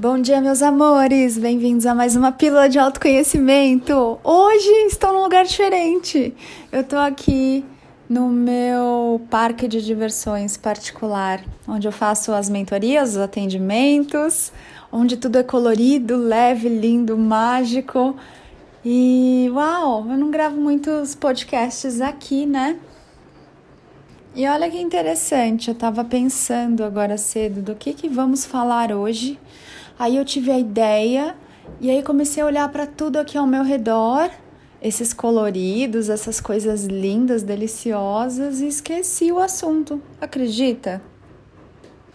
Bom dia, meus amores! Bem-vindos a mais uma pílula de autoconhecimento. Hoje estou num lugar diferente. Eu estou aqui no meu parque de diversões particular, onde eu faço as mentorias, os atendimentos, onde tudo é colorido, leve, lindo, mágico. E uau, eu não gravo muitos podcasts aqui, né? E olha que interessante, eu estava pensando agora cedo do que, que vamos falar hoje. Aí eu tive a ideia e aí comecei a olhar para tudo aqui ao meu redor, esses coloridos, essas coisas lindas, deliciosas e esqueci o assunto. Acredita?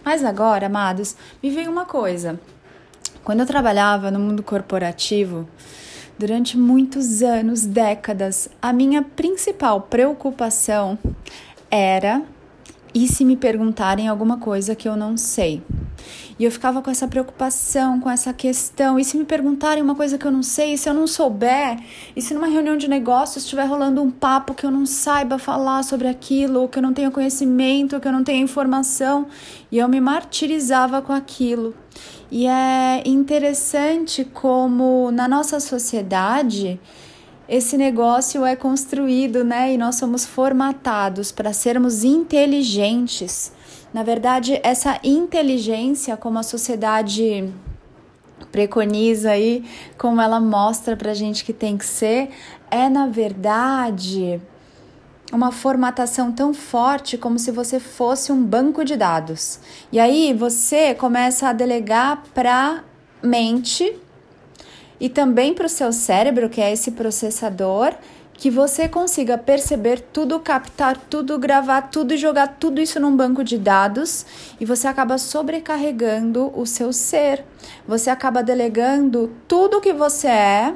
Mas agora, amados, me veio uma coisa. Quando eu trabalhava no mundo corporativo, durante muitos anos, décadas, a minha principal preocupação era e se me perguntarem alguma coisa que eu não sei. E eu ficava com essa preocupação, com essa questão. E se me perguntarem uma coisa que eu não sei, e se eu não souber, e se numa reunião de negócios estiver rolando um papo que eu não saiba falar sobre aquilo, ou que eu não tenha conhecimento, ou que eu não tenha informação, e eu me martirizava com aquilo. E é interessante como na nossa sociedade esse negócio é construído, né? E nós somos formatados para sermos inteligentes na verdade, essa inteligência, como a sociedade preconiza aí, como ela mostra pra gente que tem que ser, é na verdade uma formatação tão forte como se você fosse um banco de dados. E aí você começa a delegar para mente e também para o seu cérebro, que é esse processador, que você consiga perceber tudo, captar tudo, gravar tudo e jogar tudo isso num banco de dados e você acaba sobrecarregando o seu ser. Você acaba delegando tudo que você é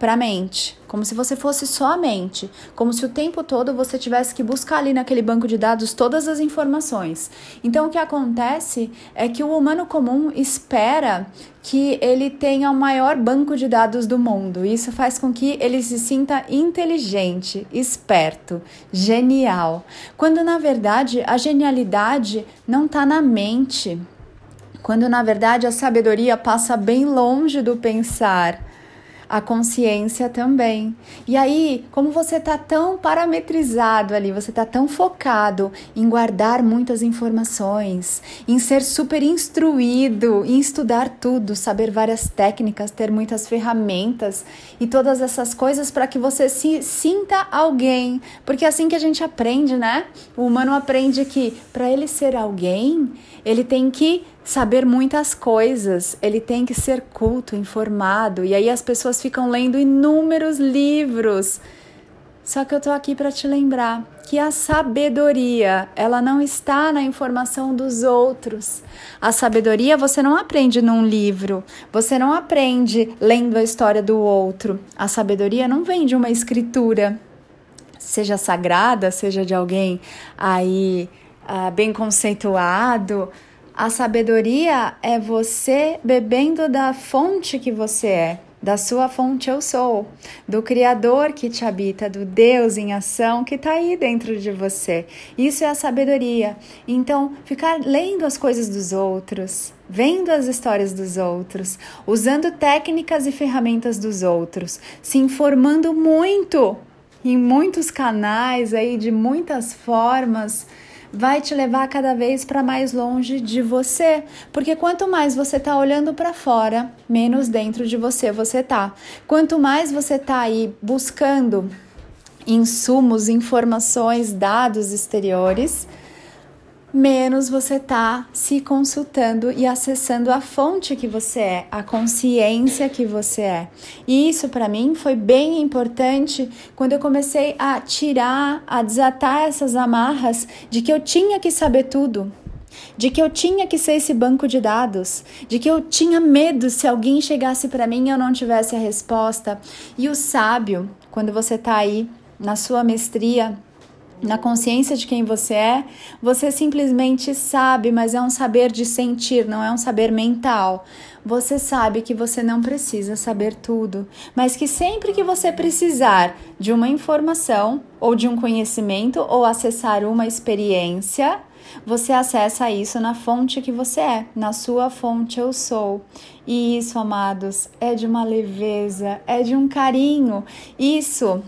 para a mente, como se você fosse só a mente, como se o tempo todo você tivesse que buscar ali naquele banco de dados todas as informações. Então o que acontece é que o humano comum espera que ele tenha o maior banco de dados do mundo. Isso faz com que ele se sinta inteligente, esperto, genial, quando na verdade a genialidade não está na mente. Quando na verdade a sabedoria passa bem longe do pensar a consciência também. E aí, como você está tão parametrizado ali, você está tão focado em guardar muitas informações, em ser super instruído, em estudar tudo, saber várias técnicas, ter muitas ferramentas e todas essas coisas para que você se sinta alguém, porque é assim que a gente aprende, né? O humano aprende que para ele ser alguém, ele tem que saber muitas coisas, ele tem que ser culto, informado, e aí as pessoas ficam lendo inúmeros livros. Só que eu tô aqui para te lembrar que a sabedoria, ela não está na informação dos outros. A sabedoria você não aprende num livro, você não aprende lendo a história do outro. A sabedoria não vem de uma escritura, seja sagrada, seja de alguém aí ah, bem conceituado a sabedoria é você bebendo da fonte que você é, da sua fonte eu sou, do Criador que te habita, do Deus em ação que está aí dentro de você. Isso é a sabedoria. Então, ficar lendo as coisas dos outros, vendo as histórias dos outros, usando técnicas e ferramentas dos outros, se informando muito em muitos canais aí de muitas formas vai te levar cada vez para mais longe de você, porque quanto mais você está olhando para fora, menos dentro de você você tá. Quanto mais você está aí buscando insumos, informações, dados exteriores, menos você está se consultando e acessando a fonte que você é, a consciência que você é. E isso para mim foi bem importante quando eu comecei a tirar, a desatar essas amarras de que eu tinha que saber tudo. De que eu tinha que ser esse banco de dados, de que eu tinha medo se alguém chegasse para mim e eu não tivesse a resposta. E o sábio, quando você está aí na sua mestria, na consciência de quem você é, você simplesmente sabe, mas é um saber de sentir, não é um saber mental. Você sabe que você não precisa saber tudo, mas que sempre que você precisar de uma informação ou de um conhecimento ou acessar uma experiência, você acessa isso na fonte que você é, na sua fonte eu sou. E isso, amados, é de uma leveza, é de um carinho. Isso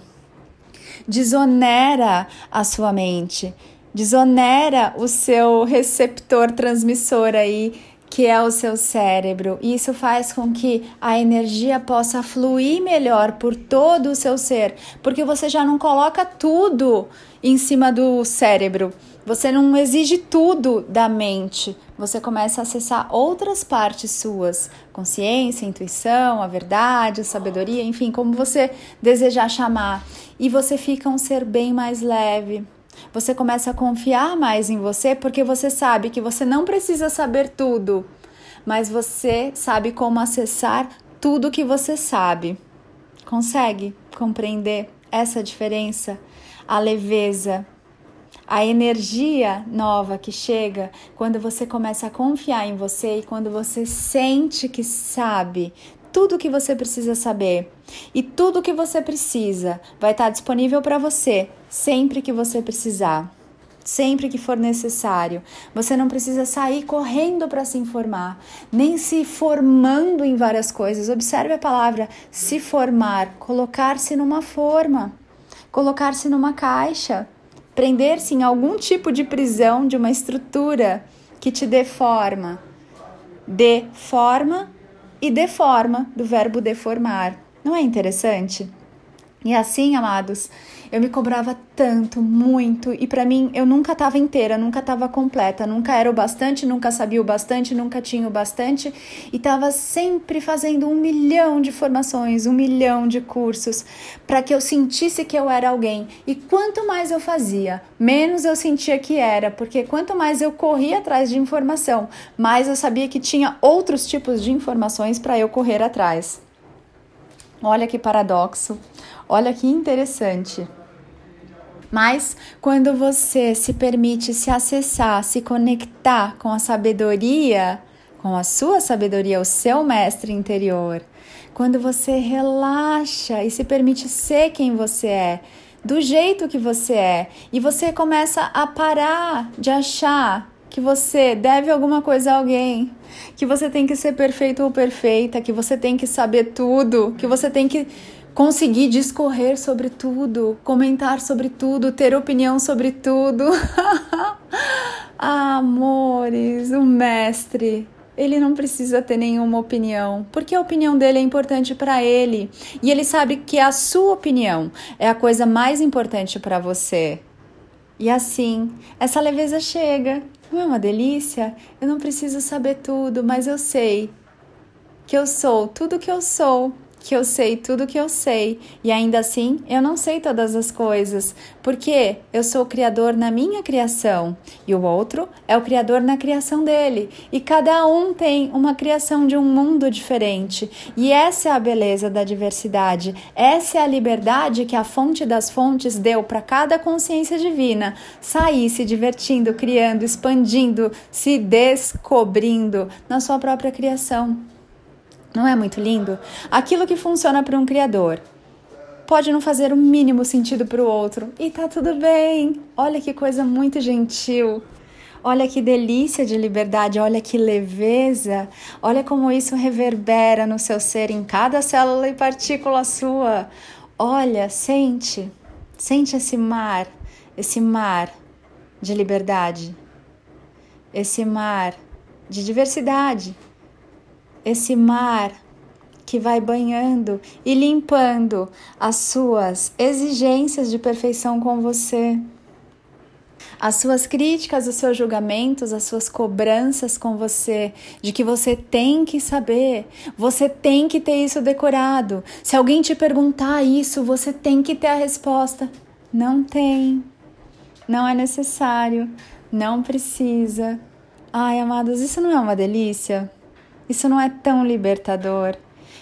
desonera a sua mente, desonera o seu receptor transmissor aí que é o seu cérebro. Isso faz com que a energia possa fluir melhor por todo o seu ser, porque você já não coloca tudo em cima do cérebro. Você não exige tudo da mente. Você começa a acessar outras partes suas, consciência, intuição, a verdade, a sabedoria, enfim, como você desejar chamar. E você fica um ser bem mais leve, você começa a confiar mais em você porque você sabe que você não precisa saber tudo, mas você sabe como acessar tudo que você sabe. Consegue compreender essa diferença? A leveza, a energia nova que chega quando você começa a confiar em você e quando você sente que sabe tudo o que você precisa saber. E tudo o que você precisa vai estar disponível para você sempre que você precisar. Sempre que for necessário, você não precisa sair correndo para se informar, nem se formando em várias coisas. Observe a palavra se formar, colocar-se numa forma, colocar-se numa caixa, prender-se em algum tipo de prisão de uma estrutura que te dê forma. Dê forma e deforma, do verbo deformar. Não é interessante? E assim, amados, eu me cobrava tanto, muito, e para mim eu nunca estava inteira, nunca estava completa, nunca era o bastante, nunca sabia o bastante, nunca tinha o bastante, e estava sempre fazendo um milhão de formações, um milhão de cursos, para que eu sentisse que eu era alguém. E quanto mais eu fazia, menos eu sentia que era, porque quanto mais eu corria atrás de informação, mais eu sabia que tinha outros tipos de informações para eu correr atrás. Olha que paradoxo, olha que interessante. Mas quando você se permite se acessar, se conectar com a sabedoria, com a sua sabedoria, o seu mestre interior, quando você relaxa e se permite ser quem você é, do jeito que você é, e você começa a parar de achar que você deve alguma coisa a alguém, que você tem que ser perfeito ou perfeita, que você tem que saber tudo, que você tem que conseguir discorrer sobre tudo, comentar sobre tudo, ter opinião sobre tudo. ah, amores, o mestre, ele não precisa ter nenhuma opinião, porque a opinião dele é importante para ele e ele sabe que a sua opinião é a coisa mais importante para você. E assim, essa leveza chega. Não é uma delícia? Eu não preciso saber tudo, mas eu sei que eu sou tudo que eu sou que eu sei tudo que eu sei e ainda assim eu não sei todas as coisas, porque eu sou o criador na minha criação e o outro é o criador na criação dele, e cada um tem uma criação de um mundo diferente. E essa é a beleza da diversidade, essa é a liberdade que a fonte das fontes deu para cada consciência divina sair se divertindo, criando, expandindo, se descobrindo na sua própria criação. Não é muito lindo? Aquilo que funciona para um criador pode não fazer o mínimo sentido para o outro e tá tudo bem. Olha que coisa muito gentil. Olha que delícia de liberdade, olha que leveza, olha como isso reverbera no seu ser, em cada célula e partícula sua. Olha, sente, sente esse mar, esse mar de liberdade, esse mar de diversidade esse mar que vai banhando e limpando as suas exigências de perfeição com você, as suas críticas, os seus julgamentos, as suas cobranças com você, de que você tem que saber, você tem que ter isso decorado. Se alguém te perguntar isso, você tem que ter a resposta. Não tem, não é necessário, não precisa. Ai, amados, isso não é uma delícia? Isso não é tão libertador?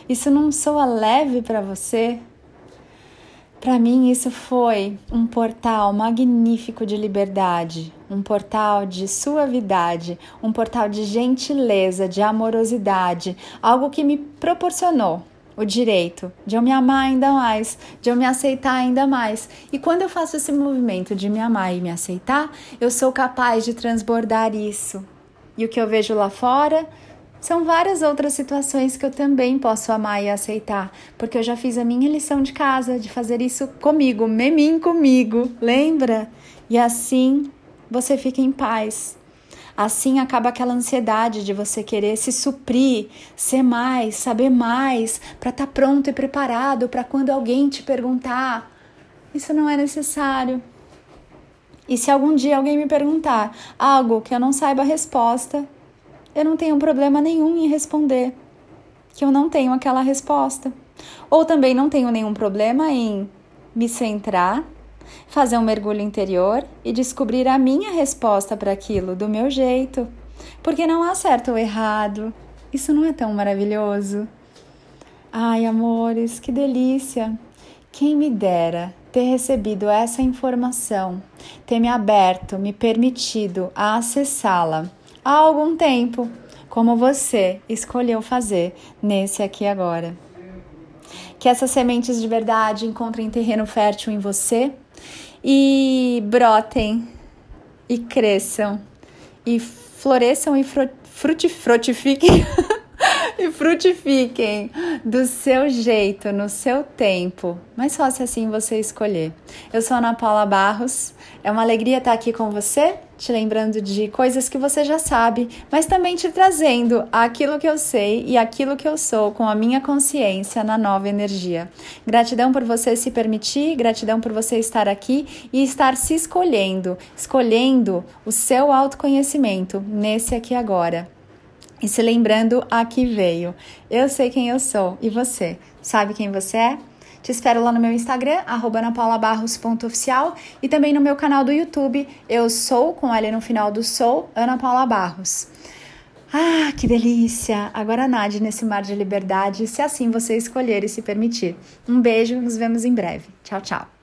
Isso não soa leve para você? Para mim, isso foi um portal magnífico de liberdade, um portal de suavidade, um portal de gentileza, de amorosidade, algo que me proporcionou o direito de eu me amar ainda mais, de eu me aceitar ainda mais. E quando eu faço esse movimento de me amar e me aceitar, eu sou capaz de transbordar isso. E o que eu vejo lá fora são várias outras situações que eu também posso amar e aceitar, porque eu já fiz a minha lição de casa de fazer isso comigo, memim comigo, lembra? E assim você fica em paz. Assim acaba aquela ansiedade de você querer se suprir, ser mais, saber mais, para estar tá pronto e preparado para quando alguém te perguntar. Isso não é necessário. E se algum dia alguém me perguntar algo que eu não saiba a resposta, eu não tenho problema nenhum em responder que eu não tenho aquela resposta. Ou também não tenho nenhum problema em me centrar, fazer um mergulho interior e descobrir a minha resposta para aquilo do meu jeito. Porque não há certo ou errado. Isso não é tão maravilhoso? Ai, amores, que delícia! Quem me dera ter recebido essa informação, ter me aberto, me permitido a acessá-la há algum tempo, como você escolheu fazer nesse aqui agora. Que essas sementes de verdade encontrem terreno fértil em você e brotem e cresçam e floresçam e frutifiquem e frutifiquem do seu jeito, no seu tempo. Mas só se assim você escolher. Eu sou Ana Paula Barros. É uma alegria estar aqui com você, te lembrando de coisas que você já sabe, mas também te trazendo aquilo que eu sei e aquilo que eu sou com a minha consciência na nova energia. Gratidão por você se permitir, gratidão por você estar aqui e estar se escolhendo, escolhendo o seu autoconhecimento nesse aqui agora. E se lembrando a que veio. Eu sei quem eu sou e você sabe quem você é? Te espero lá no meu Instagram, anapaulabarros.oficial e também no meu canal do YouTube, eu sou, com L no final do sou, Ana Paula Barros. Ah, que delícia! Agora nade nesse mar de liberdade, se assim você escolher e se permitir. Um beijo, nos vemos em breve. Tchau, tchau.